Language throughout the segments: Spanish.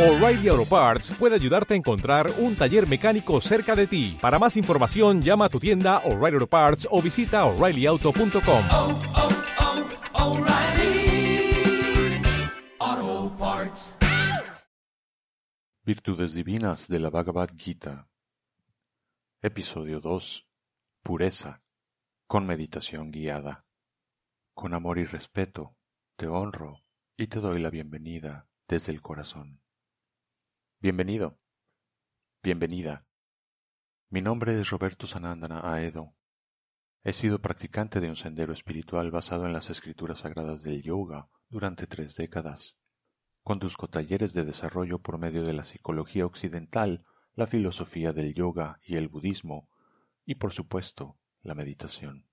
O'Reilly Auto Parts puede ayudarte a encontrar un taller mecánico cerca de ti. Para más información, llama a tu tienda O'Reilly Auto Parts o visita oreillyauto.com. oh, oh, Parts. Virtudes Divinas de la Bhagavad Gita Episodio 2 Pureza con meditación guiada. Con amor y respeto, te honro y te doy la bienvenida desde el corazón. Bienvenido. Bienvenida. Mi nombre es Roberto Sanandana Aedo. He sido practicante de un sendero espiritual basado en las escrituras sagradas del yoga durante tres décadas. Conduzco talleres de desarrollo por medio de la psicología occidental, la filosofía del yoga y el budismo, y por supuesto, la meditación.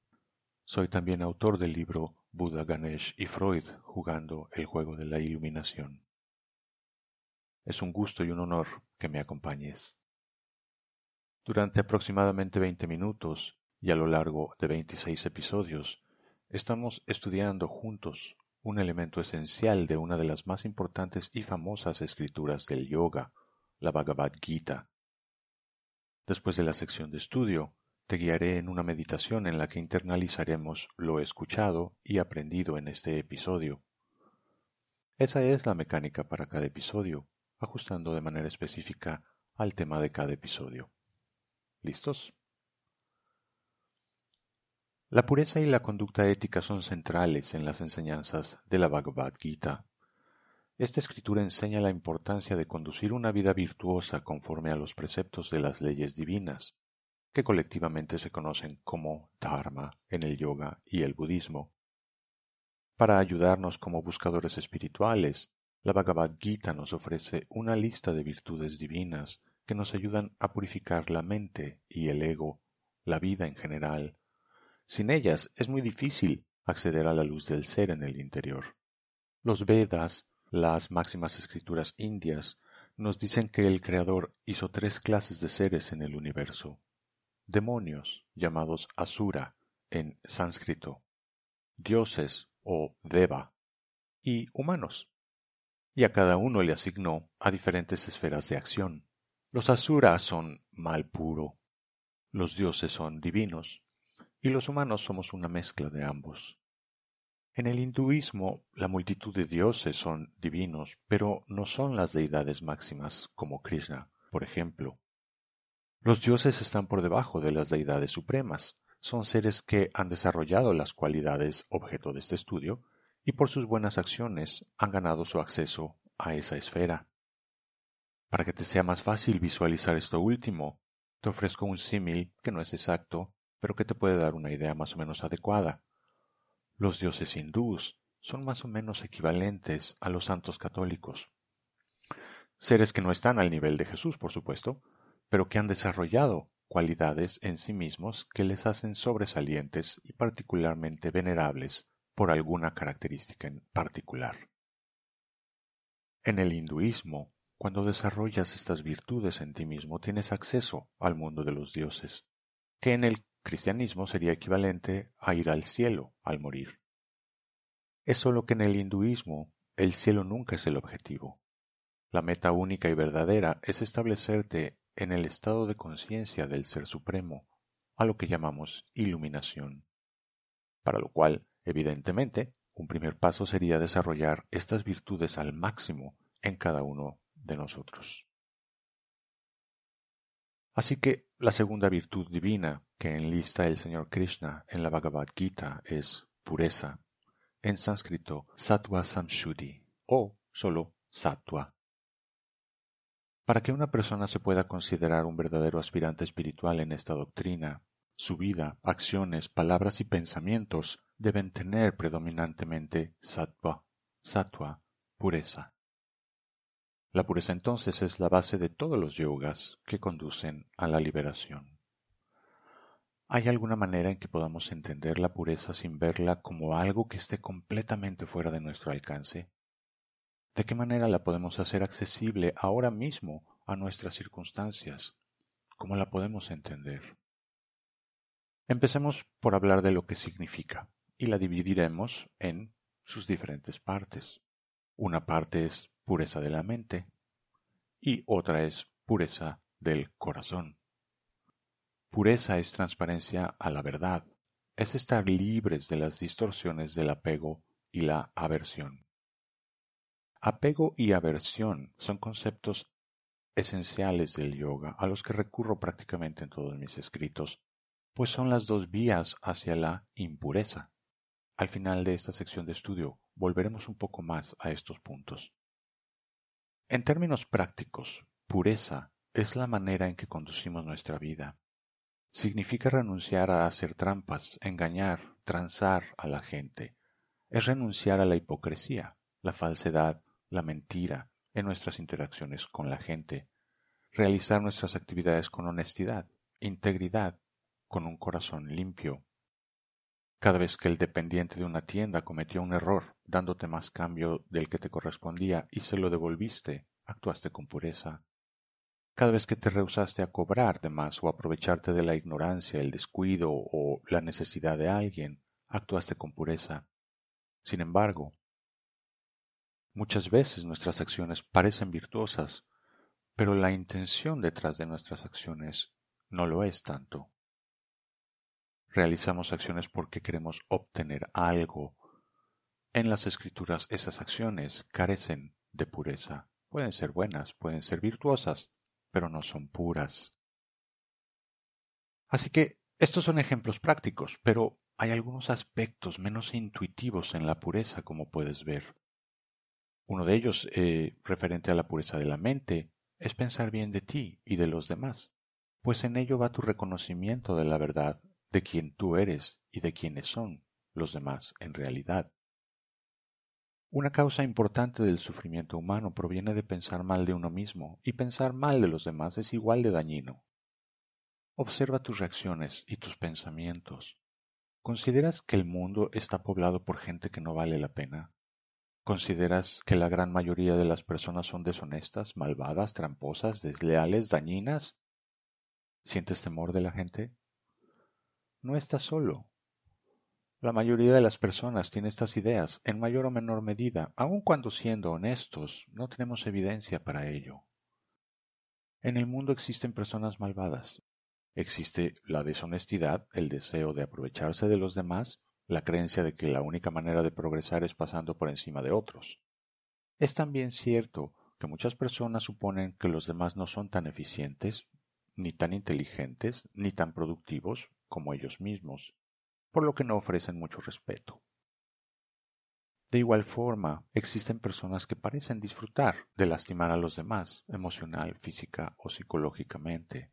Soy también autor del libro Buda, Ganesh y Freud jugando el juego de la iluminación. Es un gusto y un honor que me acompañes. Durante aproximadamente 20 minutos y a lo largo de 26 episodios, estamos estudiando juntos un elemento esencial de una de las más importantes y famosas escrituras del yoga, la Bhagavad Gita. Después de la sección de estudio, te guiaré en una meditación en la que internalizaremos lo escuchado y aprendido en este episodio. Esa es la mecánica para cada episodio, ajustando de manera específica al tema de cada episodio. ¿Listos? La pureza y la conducta ética son centrales en las enseñanzas de la Bhagavad Gita. Esta escritura enseña la importancia de conducir una vida virtuosa conforme a los preceptos de las leyes divinas, que colectivamente se conocen como Dharma en el yoga y el budismo. Para ayudarnos como buscadores espirituales, la Bhagavad Gita nos ofrece una lista de virtudes divinas que nos ayudan a purificar la mente y el ego, la vida en general. Sin ellas es muy difícil acceder a la luz del ser en el interior. Los Vedas, las máximas escrituras indias, nos dicen que el Creador hizo tres clases de seres en el universo. Demonios, llamados Asura en sánscrito, dioses o Deva, y humanos, y a cada uno le asignó a diferentes esferas de acción. Los asuras son mal puro, los dioses son divinos, y los humanos somos una mezcla de ambos. En el hinduismo, la multitud de dioses son divinos, pero no son las deidades máximas como Krishna, por ejemplo. Los dioses están por debajo de las deidades supremas, son seres que han desarrollado las cualidades objeto de este estudio y por sus buenas acciones han ganado su acceso a esa esfera. Para que te sea más fácil visualizar esto último, te ofrezco un símil que no es exacto, pero que te puede dar una idea más o menos adecuada. Los dioses hindús son más o menos equivalentes a los santos católicos. Seres que no están al nivel de Jesús, por supuesto, pero que han desarrollado cualidades en sí mismos que les hacen sobresalientes y particularmente venerables por alguna característica en particular. En el hinduismo, cuando desarrollas estas virtudes en ti mismo, tienes acceso al mundo de los dioses, que en el cristianismo sería equivalente a ir al cielo al morir. Es solo que en el hinduismo el cielo nunca es el objetivo. La meta única y verdadera es establecerte en el estado de conciencia del Ser Supremo, a lo que llamamos iluminación. Para lo cual, evidentemente, un primer paso sería desarrollar estas virtudes al máximo en cada uno de nosotros. Así que la segunda virtud divina que enlista el Señor Krishna en la Bhagavad Gita es pureza, en sánscrito sattva samshuddhi o solo sattva. Para que una persona se pueda considerar un verdadero aspirante espiritual en esta doctrina, su vida, acciones, palabras y pensamientos deben tener predominantemente sattva, sattva, pureza. La pureza entonces es la base de todos los yogas que conducen a la liberación. ¿Hay alguna manera en que podamos entender la pureza sin verla como algo que esté completamente fuera de nuestro alcance? ¿De qué manera la podemos hacer accesible ahora mismo a nuestras circunstancias? ¿Cómo la podemos entender? Empecemos por hablar de lo que significa y la dividiremos en sus diferentes partes. Una parte es pureza de la mente, y otra es pureza del corazón. Pureza es transparencia a la verdad, es estar libres de las distorsiones del apego y la aversión. Apego y aversión son conceptos esenciales del yoga a los que recurro prácticamente en todos mis escritos, pues son las dos vías hacia la impureza. Al final de esta sección de estudio volveremos un poco más a estos puntos. En términos prácticos, pureza es la manera en que conducimos nuestra vida. Significa renunciar a hacer trampas, engañar, transar a la gente. Es renunciar a la hipocresía, la falsedad, la mentira en nuestras interacciones con la gente. Realizar nuestras actividades con honestidad, integridad, con un corazón limpio, cada vez que el dependiente de una tienda cometió un error, dándote más cambio del que te correspondía y se lo devolviste, actuaste con pureza. Cada vez que te rehusaste a cobrar de más o aprovecharte de la ignorancia, el descuido o la necesidad de alguien, actuaste con pureza. Sin embargo, muchas veces nuestras acciones parecen virtuosas, pero la intención detrás de nuestras acciones no lo es tanto. Realizamos acciones porque queremos obtener algo. En las escrituras esas acciones carecen de pureza. Pueden ser buenas, pueden ser virtuosas, pero no son puras. Así que estos son ejemplos prácticos, pero hay algunos aspectos menos intuitivos en la pureza, como puedes ver. Uno de ellos, eh, referente a la pureza de la mente, es pensar bien de ti y de los demás, pues en ello va tu reconocimiento de la verdad de quién tú eres y de quiénes son los demás en realidad. Una causa importante del sufrimiento humano proviene de pensar mal de uno mismo, y pensar mal de los demás es igual de dañino. Observa tus reacciones y tus pensamientos. ¿Consideras que el mundo está poblado por gente que no vale la pena? ¿Consideras que la gran mayoría de las personas son deshonestas, malvadas, tramposas, desleales, dañinas? ¿Sientes temor de la gente? No estás solo. La mayoría de las personas tiene estas ideas, en mayor o menor medida, aun cuando siendo honestos, no tenemos evidencia para ello. En el mundo existen personas malvadas. Existe la deshonestidad, el deseo de aprovecharse de los demás, la creencia de que la única manera de progresar es pasando por encima de otros. Es también cierto que muchas personas suponen que los demás no son tan eficientes, ni tan inteligentes, ni tan productivos, como ellos mismos, por lo que no ofrecen mucho respeto. De igual forma, existen personas que parecen disfrutar de lastimar a los demás, emocional, física o psicológicamente.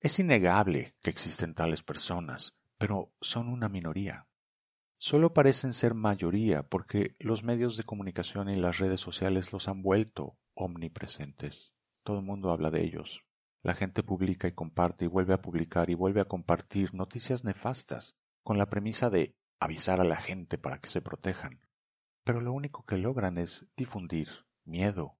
Es innegable que existen tales personas, pero son una minoría. Solo parecen ser mayoría porque los medios de comunicación y las redes sociales los han vuelto omnipresentes. Todo el mundo habla de ellos, la gente publica y comparte y vuelve a publicar y vuelve a compartir noticias nefastas con la premisa de avisar a la gente para que se protejan. Pero lo único que logran es difundir miedo.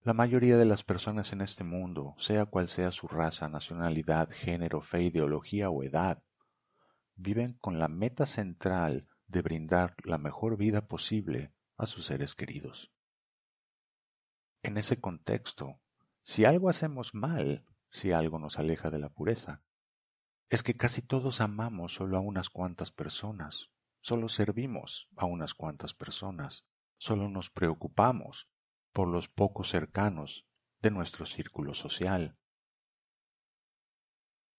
La mayoría de las personas en este mundo, sea cual sea su raza, nacionalidad, género, fe, ideología o edad, viven con la meta central de brindar la mejor vida posible a sus seres queridos. En ese contexto, si algo hacemos mal, si algo nos aleja de la pureza, es que casi todos amamos solo a unas cuantas personas, solo servimos a unas cuantas personas, solo nos preocupamos por los pocos cercanos de nuestro círculo social.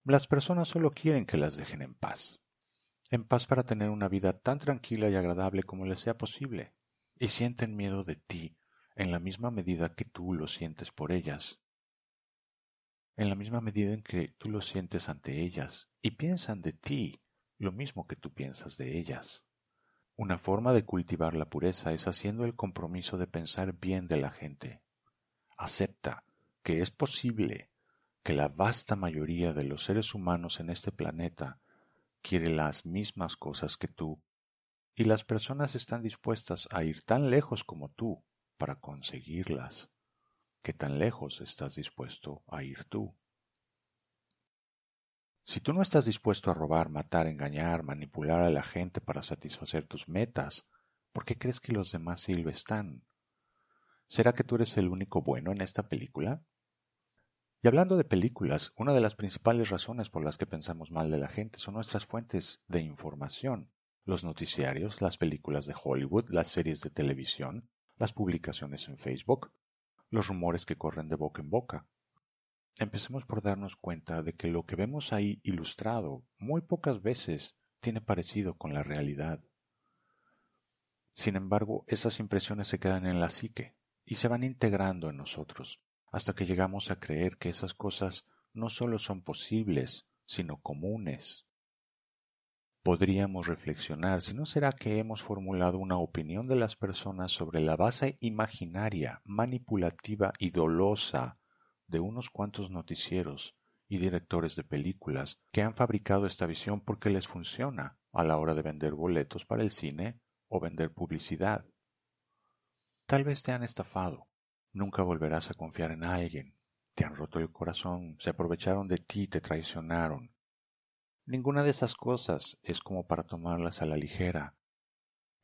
Las personas solo quieren que las dejen en paz, en paz para tener una vida tan tranquila y agradable como les sea posible, y sienten miedo de ti en la misma medida que tú lo sientes por ellas, en la misma medida en que tú lo sientes ante ellas y piensan de ti lo mismo que tú piensas de ellas. Una forma de cultivar la pureza es haciendo el compromiso de pensar bien de la gente. Acepta que es posible que la vasta mayoría de los seres humanos en este planeta quiere las mismas cosas que tú y las personas están dispuestas a ir tan lejos como tú para conseguirlas. ¿Qué tan lejos estás dispuesto a ir tú? Si tú no estás dispuesto a robar, matar, engañar, manipular a la gente para satisfacer tus metas, ¿por qué crees que los demás sí lo están? ¿Será que tú eres el único bueno en esta película? Y hablando de películas, una de las principales razones por las que pensamos mal de la gente son nuestras fuentes de información. Los noticiarios, las películas de Hollywood, las series de televisión, las publicaciones en Facebook, los rumores que corren de boca en boca. Empecemos por darnos cuenta de que lo que vemos ahí ilustrado muy pocas veces tiene parecido con la realidad. Sin embargo, esas impresiones se quedan en la psique y se van integrando en nosotros hasta que llegamos a creer que esas cosas no solo son posibles, sino comunes. Podríamos reflexionar si no será que hemos formulado una opinión de las personas sobre la base imaginaria, manipulativa y dolosa de unos cuantos noticieros y directores de películas que han fabricado esta visión porque les funciona a la hora de vender boletos para el cine o vender publicidad. Tal vez te han estafado, Nunca volverás a confiar en alguien. Te han roto el corazón, se aprovecharon de ti, te traicionaron. Ninguna de esas cosas es como para tomarlas a la ligera,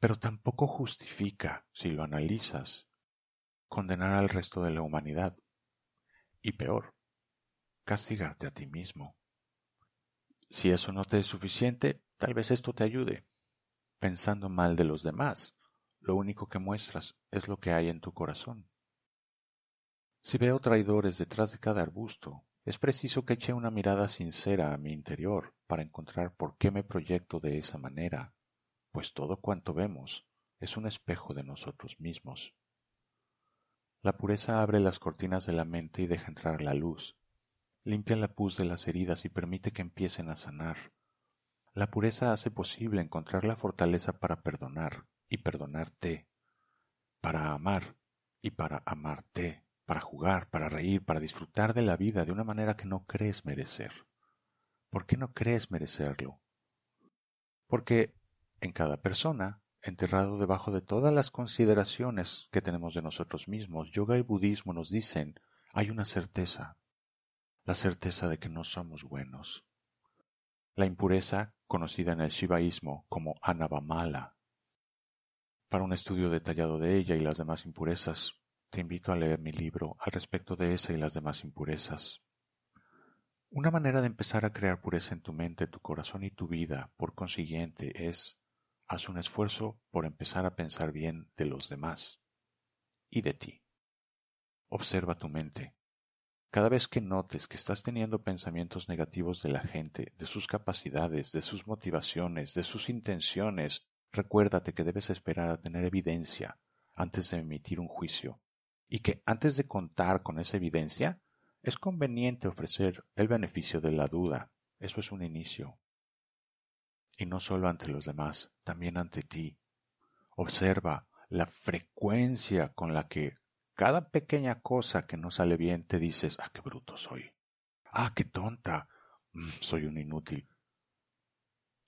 pero tampoco justifica, si lo analizas, condenar al resto de la humanidad. Y peor, castigarte a ti mismo. Si eso no te es suficiente, tal vez esto te ayude. Pensando mal de los demás, lo único que muestras es lo que hay en tu corazón. Si veo traidores detrás de cada arbusto, es preciso que eche una mirada sincera a mi interior para encontrar por qué me proyecto de esa manera, pues todo cuanto vemos es un espejo de nosotros mismos. La pureza abre las cortinas de la mente y deja entrar la luz, limpia la pus de las heridas y permite que empiecen a sanar. La pureza hace posible encontrar la fortaleza para perdonar y perdonarte, para amar y para amarte para jugar, para reír, para disfrutar de la vida de una manera que no crees merecer. ¿Por qué no crees merecerlo? Porque en cada persona, enterrado debajo de todas las consideraciones que tenemos de nosotros mismos, yoga y budismo nos dicen, hay una certeza, la certeza de que no somos buenos. La impureza, conocida en el shivaísmo como anavamala. Para un estudio detallado de ella y las demás impurezas, te invito a leer mi libro al respecto de esa y las demás impurezas. Una manera de empezar a crear pureza en tu mente, tu corazón y tu vida, por consiguiente, es haz un esfuerzo por empezar a pensar bien de los demás y de ti. Observa tu mente. Cada vez que notes que estás teniendo pensamientos negativos de la gente, de sus capacidades, de sus motivaciones, de sus intenciones, recuérdate que debes esperar a tener evidencia antes de emitir un juicio y que antes de contar con esa evidencia, es conveniente ofrecer el beneficio de la duda. Eso es un inicio. Y no solo ante los demás, también ante ti. Observa la frecuencia con la que cada pequeña cosa que no sale bien te dices, ah, qué bruto soy. Ah, qué tonta. Mm, soy un inútil.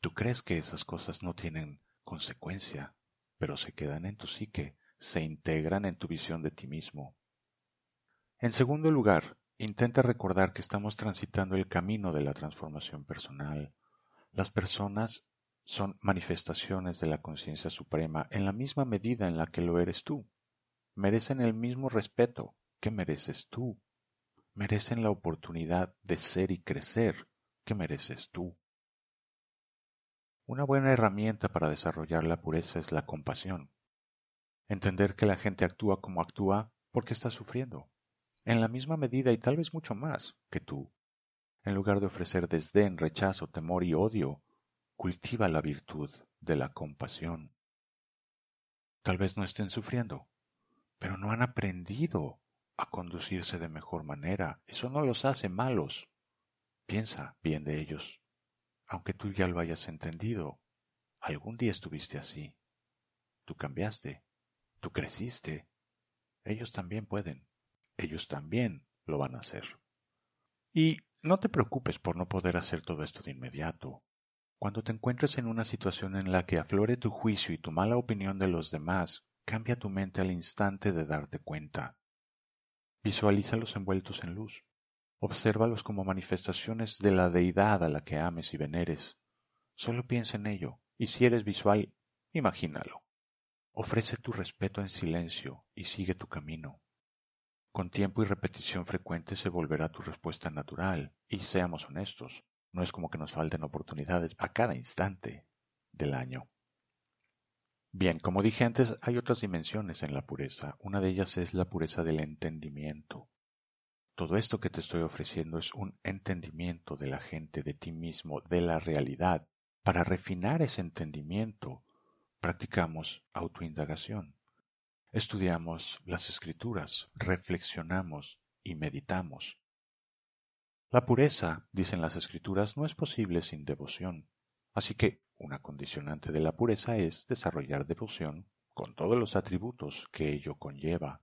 Tú crees que esas cosas no tienen consecuencia, pero se quedan en tu psique se integran en tu visión de ti mismo. En segundo lugar, intenta recordar que estamos transitando el camino de la transformación personal. Las personas son manifestaciones de la conciencia suprema en la misma medida en la que lo eres tú. Merecen el mismo respeto que mereces tú. Merecen la oportunidad de ser y crecer que mereces tú. Una buena herramienta para desarrollar la pureza es la compasión. Entender que la gente actúa como actúa porque está sufriendo, en la misma medida y tal vez mucho más que tú. En lugar de ofrecer desdén, rechazo, temor y odio, cultiva la virtud de la compasión. Tal vez no estén sufriendo, pero no han aprendido a conducirse de mejor manera. Eso no los hace malos. Piensa bien de ellos. Aunque tú ya lo hayas entendido, algún día estuviste así. Tú cambiaste Tú creciste. Ellos también pueden. Ellos también lo van a hacer. Y no te preocupes por no poder hacer todo esto de inmediato. Cuando te encuentres en una situación en la que aflore tu juicio y tu mala opinión de los demás, cambia tu mente al instante de darte cuenta. Visualízalos envueltos en luz. Obsérvalos como manifestaciones de la deidad a la que ames y veneres. Solo piensa en ello, y si eres visual, imagínalo. Ofrece tu respeto en silencio y sigue tu camino. Con tiempo y repetición frecuente se volverá tu respuesta natural, y seamos honestos, no es como que nos falten oportunidades a cada instante del año. Bien, como dije antes, hay otras dimensiones en la pureza. Una de ellas es la pureza del entendimiento. Todo esto que te estoy ofreciendo es un entendimiento de la gente, de ti mismo, de la realidad. Para refinar ese entendimiento, practicamos autoindagación. Estudiamos las escrituras, reflexionamos y meditamos. La pureza, dicen las escrituras, no es posible sin devoción. Así que una condicionante de la pureza es desarrollar devoción con todos los atributos que ello conlleva.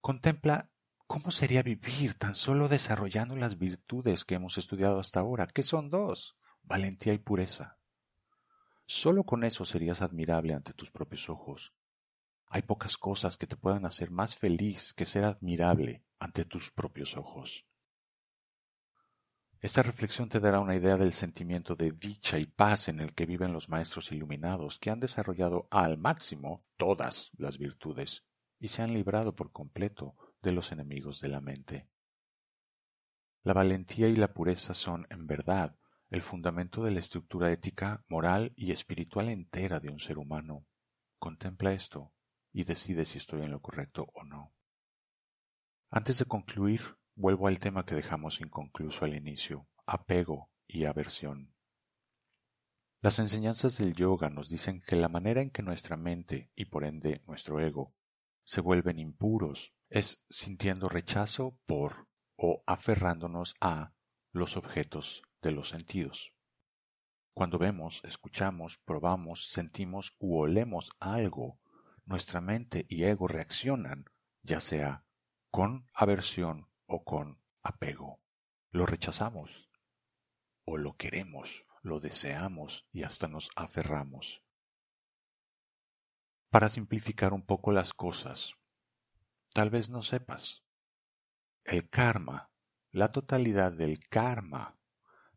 Contempla cómo sería vivir tan solo desarrollando las virtudes que hemos estudiado hasta ahora, que son dos, valentía y pureza. Solo con eso serías admirable ante tus propios ojos. Hay pocas cosas que te puedan hacer más feliz que ser admirable ante tus propios ojos. Esta reflexión te dará una idea del sentimiento de dicha y paz en el que viven los maestros iluminados que han desarrollado al máximo todas las virtudes y se han librado por completo de los enemigos de la mente. La valentía y la pureza son, en verdad, el fundamento de la estructura ética, moral y espiritual entera de un ser humano. Contempla esto y decide si estoy en lo correcto o no. Antes de concluir, Vuelvo al tema que dejamos inconcluso al inicio, apego y aversión. Las enseñanzas del yoga nos dicen que la manera en que nuestra mente y por ende nuestro ego se vuelven impuros es sintiendo rechazo por o aferrándonos a los objetos de los sentidos. Cuando vemos, escuchamos, probamos, sentimos u olemos algo, nuestra mente y ego reaccionan, ya sea con aversión o con apego. Lo rechazamos o lo queremos, lo deseamos y hasta nos aferramos. Para simplificar un poco las cosas, tal vez no sepas. El karma, la totalidad del karma,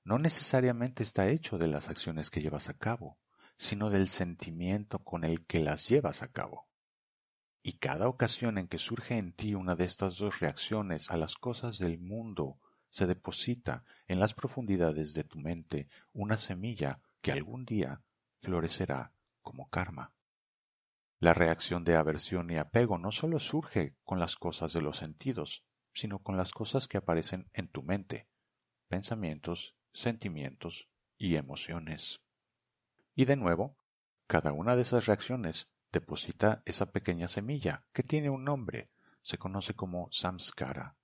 no necesariamente está hecho de las acciones que llevas a cabo, sino del sentimiento con el que las llevas a cabo. Y cada ocasión en que surge en ti una de estas dos reacciones a las cosas del mundo, se deposita en las profundidades de tu mente una semilla que algún día florecerá como karma. La reacción de aversión y apego no solo surge con las cosas de los sentidos, sino con las cosas que aparecen en tu mente, pensamientos, sentimientos y emociones. Y de nuevo, cada una de esas reacciones deposita esa pequeña semilla, que tiene un nombre, se conoce como samskara.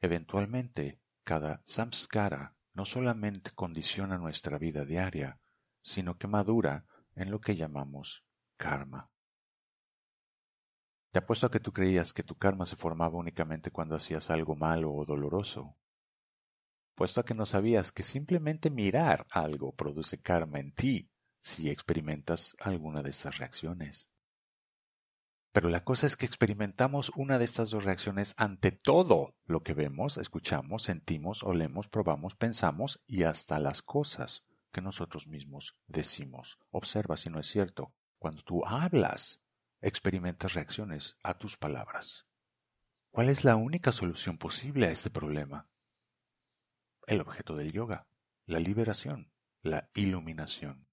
Eventualmente, cada samskara no solamente condiciona nuestra vida diaria, sino que madura en lo que llamamos karma. Te apuesto a que tú creías que tu karma se formaba únicamente cuando hacías algo malo o doloroso. Puesto a que no sabías que simplemente mirar algo produce karma en ti si experimentas alguna de estas reacciones. Pero la cosa es que experimentamos una de estas dos reacciones ante todo lo que vemos, escuchamos, sentimos, olemos, probamos, pensamos y hasta las cosas que nosotros mismos decimos. Observa si no es cierto. Cuando tú hablas, experimentas reacciones a tus palabras. ¿Cuál es la única solución posible a este problema? El objeto del yoga, la liberación, la iluminación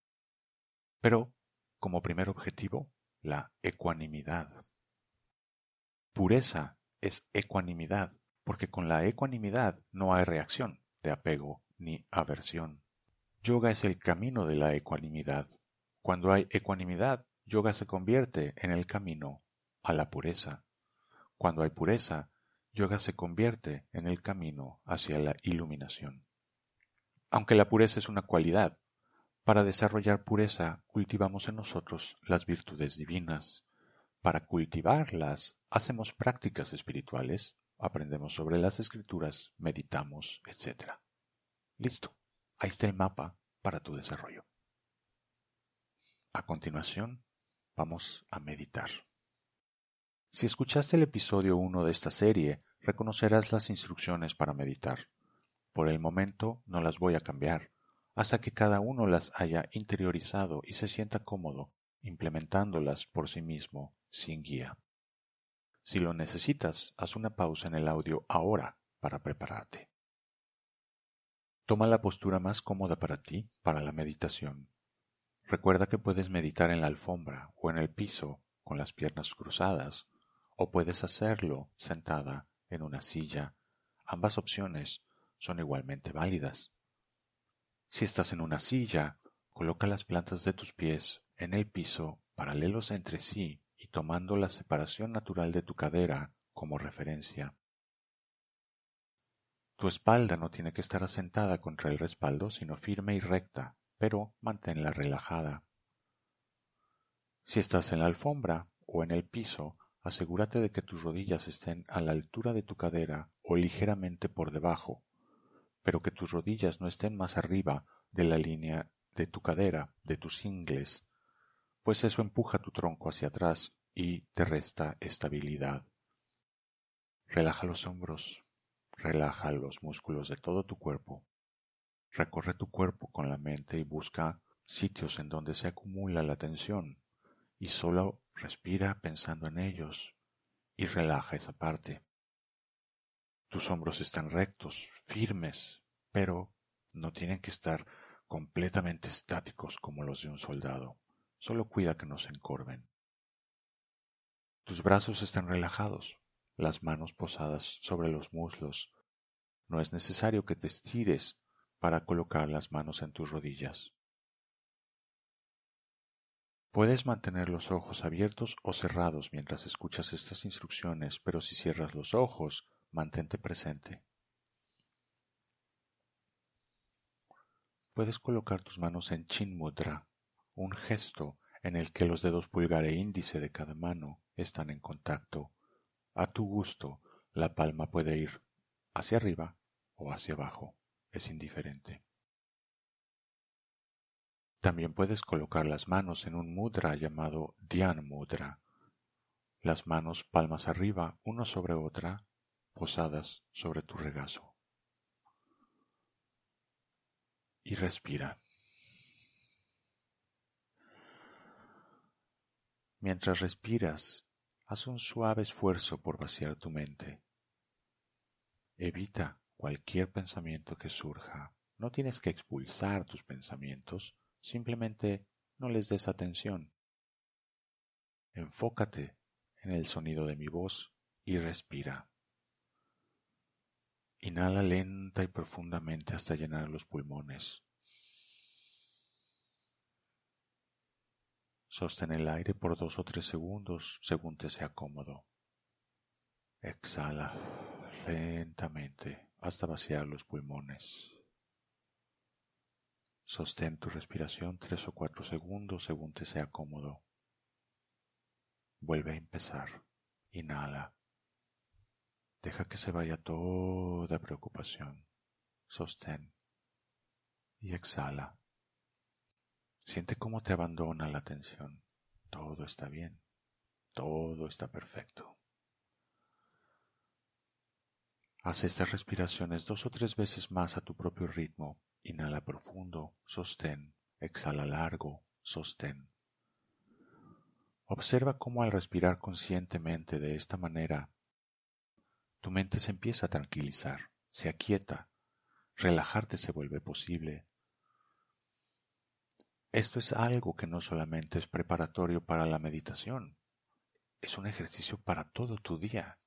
pero como primer objetivo la ecuanimidad. Pureza es ecuanimidad, porque con la ecuanimidad no hay reacción de apego ni aversión. Yoga es el camino de la ecuanimidad. Cuando hay ecuanimidad, yoga se convierte en el camino a la pureza. Cuando hay pureza, yoga se convierte en el camino hacia la iluminación. Aunque la pureza es una cualidad, para desarrollar pureza cultivamos en nosotros las virtudes divinas. Para cultivarlas hacemos prácticas espirituales, aprendemos sobre las escrituras, meditamos, etc. Listo, ahí está el mapa para tu desarrollo. A continuación, vamos a meditar. Si escuchaste el episodio 1 de esta serie, reconocerás las instrucciones para meditar. Por el momento no las voy a cambiar hasta que cada uno las haya interiorizado y se sienta cómodo implementándolas por sí mismo sin guía. Si lo necesitas, haz una pausa en el audio ahora para prepararte. Toma la postura más cómoda para ti para la meditación. Recuerda que puedes meditar en la alfombra o en el piso con las piernas cruzadas, o puedes hacerlo sentada en una silla. Ambas opciones son igualmente válidas. Si estás en una silla, coloca las plantas de tus pies en el piso paralelos entre sí y tomando la separación natural de tu cadera como referencia. Tu espalda no tiene que estar asentada contra el respaldo, sino firme y recta, pero manténla relajada. Si estás en la alfombra o en el piso, asegúrate de que tus rodillas estén a la altura de tu cadera o ligeramente por debajo, pero que tus rodillas no estén más arriba de la línea de tu cadera, de tus ingles, pues eso empuja tu tronco hacia atrás y te resta estabilidad. Relaja los hombros, Relaja los músculos de todo tu cuerpo. Recorre tu cuerpo con la mente y busca sitios en donde se acumula la tensión y solo respira pensando en ellos y relaja esa parte. Tus hombros están rectos, firmes, pero no tienen que estar completamente estáticos como los de un soldado. Solo cuida que no se encorven. Tus brazos están relajados, las manos posadas sobre los muslos. No es necesario que te estires para colocar las manos en tus rodillas. Puedes mantener los ojos abiertos o cerrados mientras escuchas estas instrucciones, pero si cierras los ojos, mantente presente. Puedes colocar tus manos en Chin Mudra, un gesto en el que los dedos pulgar e índice de cada mano están en contacto a tu gusto, la palma puede ir hacia arriba o hacia abajo, es indiferente. También puedes colocar las manos en un mudra llamado Dhyan Mudra. Las manos palmas arriba, una sobre otra, posadas sobre tu regazo. Y respira. Mientras respiras, Haz un suave esfuerzo por vaciar tu mente. Evita cualquier pensamiento que surja. No tienes que expulsar tus pensamientos, simplemente no les des atención. Enfócate en el sonido de mi voz y respira. Inhala lenta y profundamente hasta llenar los pulmones. Sostén el aire por dos o tres segundos según te sea cómodo. Exhala lentamente hasta vaciar los pulmones. Sostén tu respiración tres o cuatro segundos según te sea cómodo. Vuelve a empezar. Inhala. Deja que se vaya toda preocupación. Sostén. Y exhala. Siente cómo te abandona la tensión. Todo está bien. Todo está perfecto. Haz estas respiraciones dos o tres veces más a tu propio ritmo. Inhala profundo, sostén, exhala largo, sostén. Observa cómo al respirar conscientemente de esta manera, tu mente se empieza a tranquilizar, se aquieta, relajarte se vuelve posible, esto es algo que no solamente es preparatorio para la meditación, es un ejercicio para todo tu día.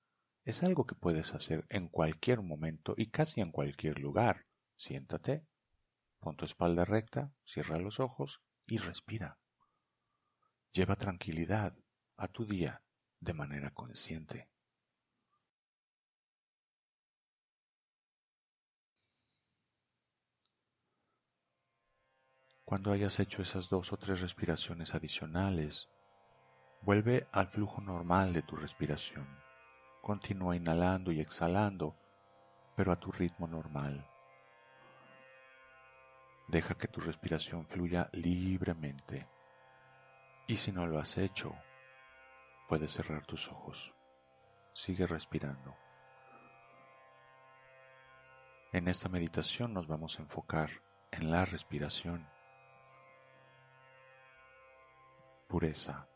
Es algo que puedes hacer en cualquier momento y casi en cualquier lugar. Siéntate, pon tu espalda recta, cierra los ojos y respira. Lleva tranquilidad a tu día de manera consciente. Cuando hayas hecho esas dos o tres respiraciones adicionales, vuelve al flujo normal de tu respiración. Continúa inhalando y exhalando, pero a tu ritmo normal. Deja que tu respiración fluya libremente. Y si no lo has hecho, puedes cerrar tus ojos. Sigue respirando. En esta meditación nos vamos a enfocar en la respiración pureza,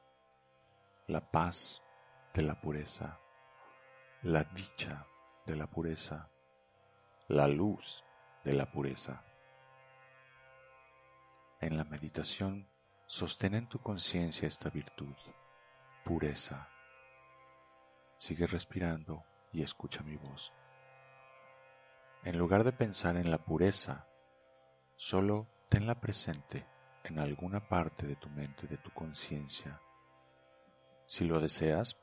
la paz de la pureza, la dicha de la pureza, la luz de la pureza. En la meditación, sostén en tu conciencia esta virtud, pureza. Sigue respirando y escucha mi voz. En lugar de pensar en la pureza, solo tenla presente en alguna parte de tu mente, de tu conciencia. Si lo deseas,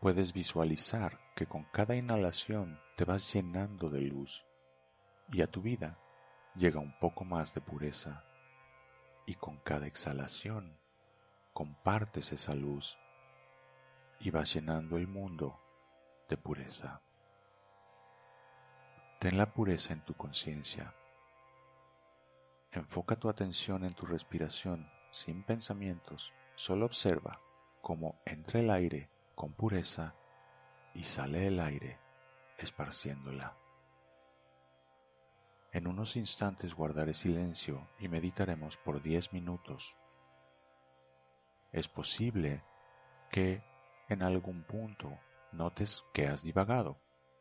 puedes visualizar que con cada inhalación te vas llenando de luz y a tu vida llega un poco más de pureza y con cada exhalación compartes esa luz y vas llenando el mundo de pureza. Ten la pureza en tu conciencia. Enfoca tu atención en tu respiración sin pensamientos, solo observa cómo entra el aire con pureza y sale el aire esparciéndola. En unos instantes guardaré silencio y meditaremos por diez minutos. Es posible que en algún punto notes que has divagado,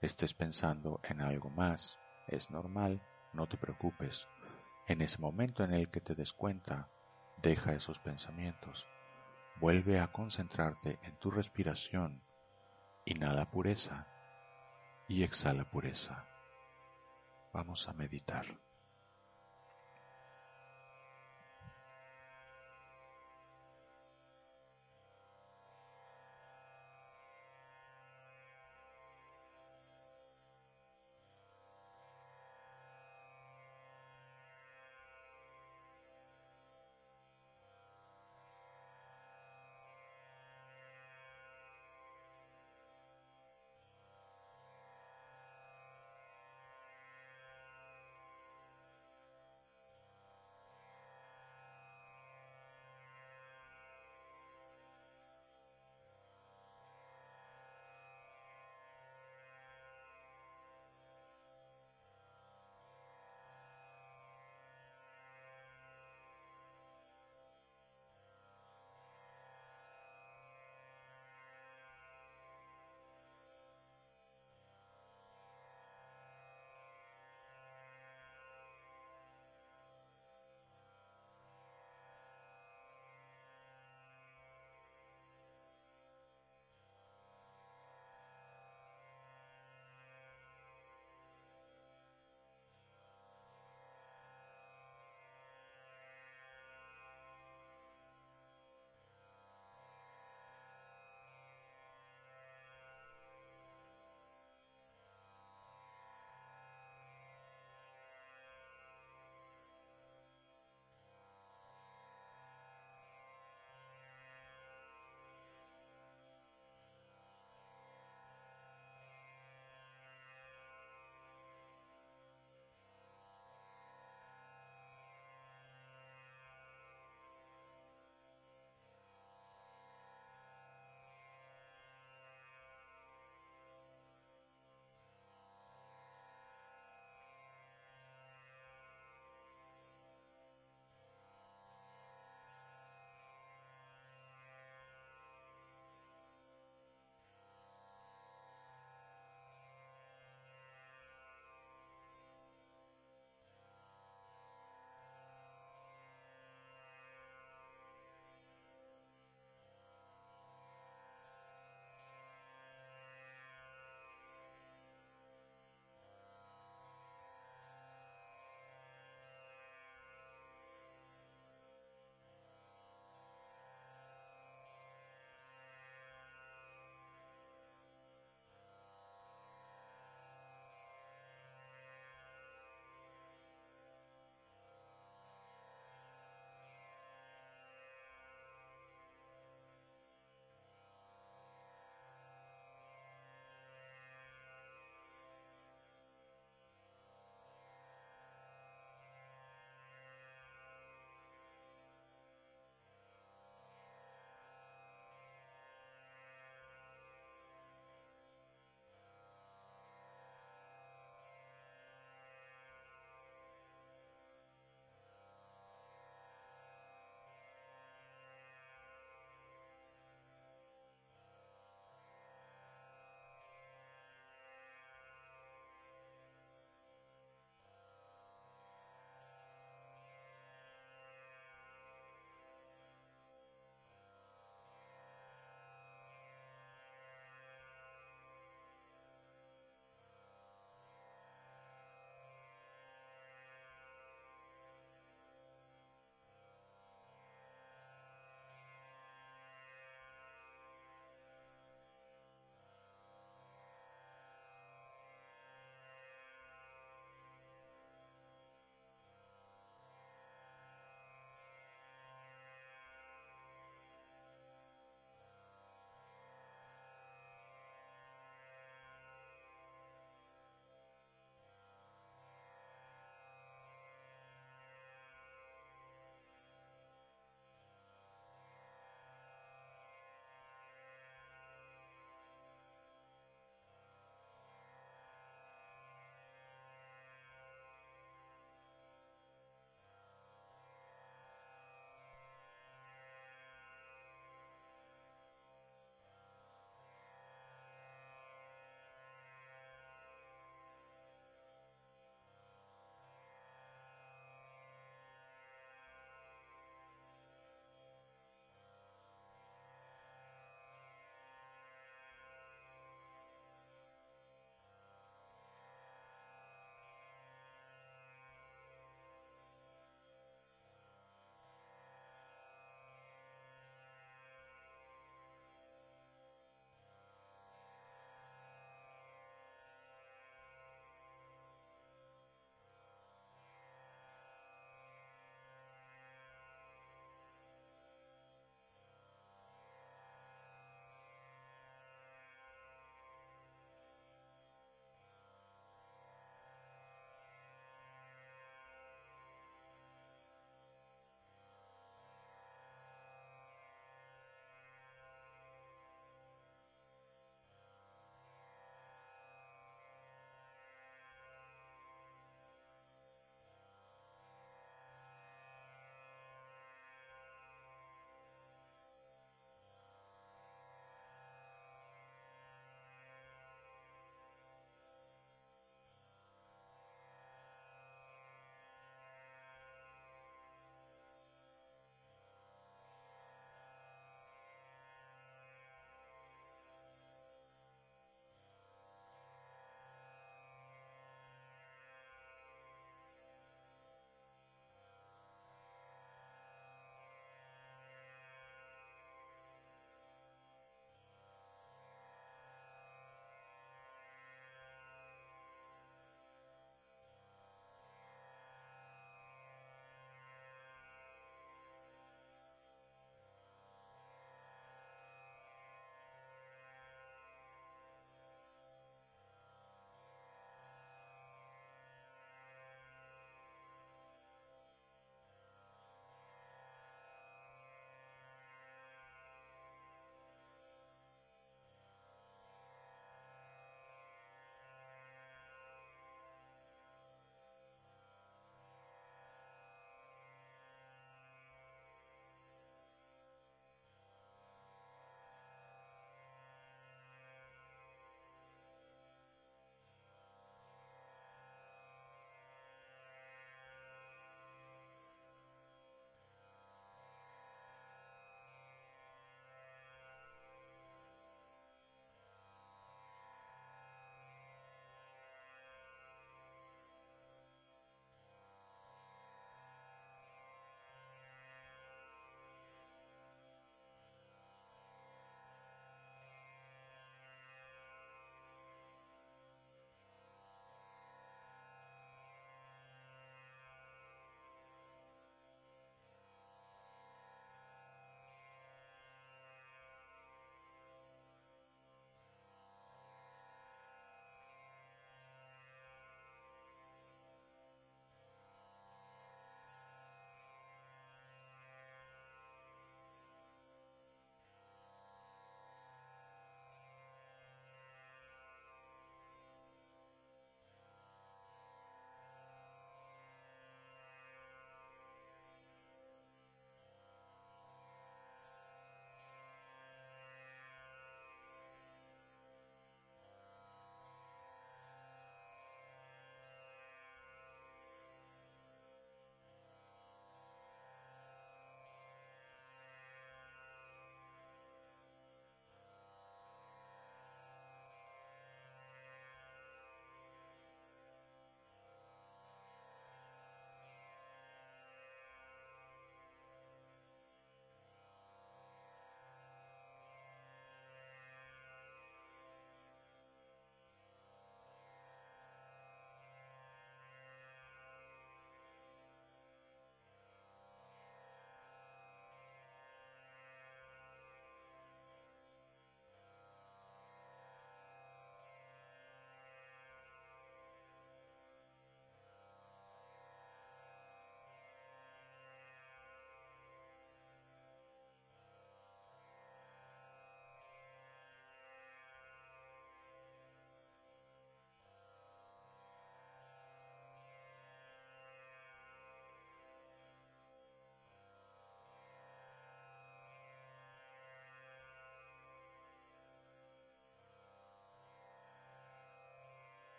estés pensando en algo más. Es normal, no te preocupes. En ese momento en el que te des cuenta, deja esos pensamientos. Vuelve a concentrarte en tu respiración. Inhala pureza y exhala pureza. Vamos a meditar.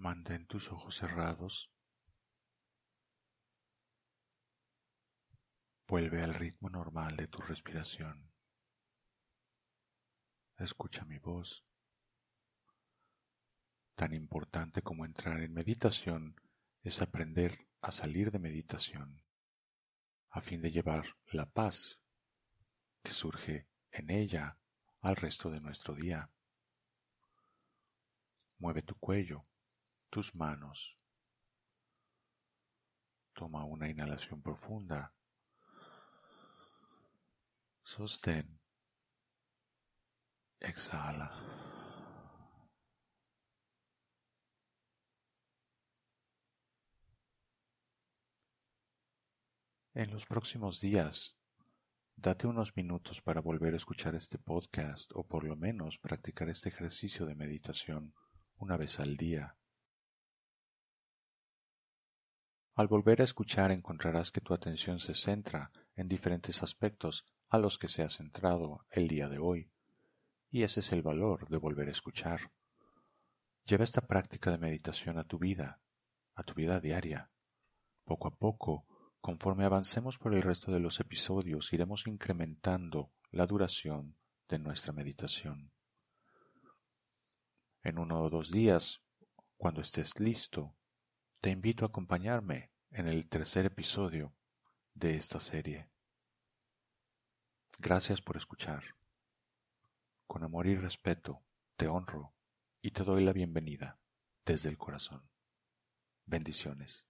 Mantén tus ojos cerrados. Vuelve al ritmo normal de tu respiración. Escucha mi voz. Tan importante como entrar en meditación es aprender a salir de meditación, a fin de llevar la paz que surge en ella al resto de nuestro día. Mueve tu cuello, tus manos. Toma una inhalación profunda. Sostén. Exhala. En los próximos días, date unos minutos para volver a escuchar este podcast o por lo menos practicar este ejercicio de meditación una vez al día. Al volver a escuchar encontrarás que tu atención se centra en diferentes aspectos a los que se ha centrado el día de hoy, y ese es el valor de volver a escuchar. Lleva esta práctica de meditación a tu vida, a tu vida diaria. Poco a poco, conforme avancemos por el resto de los episodios, iremos incrementando la duración de nuestra meditación. En uno o dos días, cuando estés listo, te invito a acompañarme en el tercer episodio de esta serie. Gracias por escuchar. Con amor y respeto te honro y te doy la bienvenida desde el corazón. Bendiciones.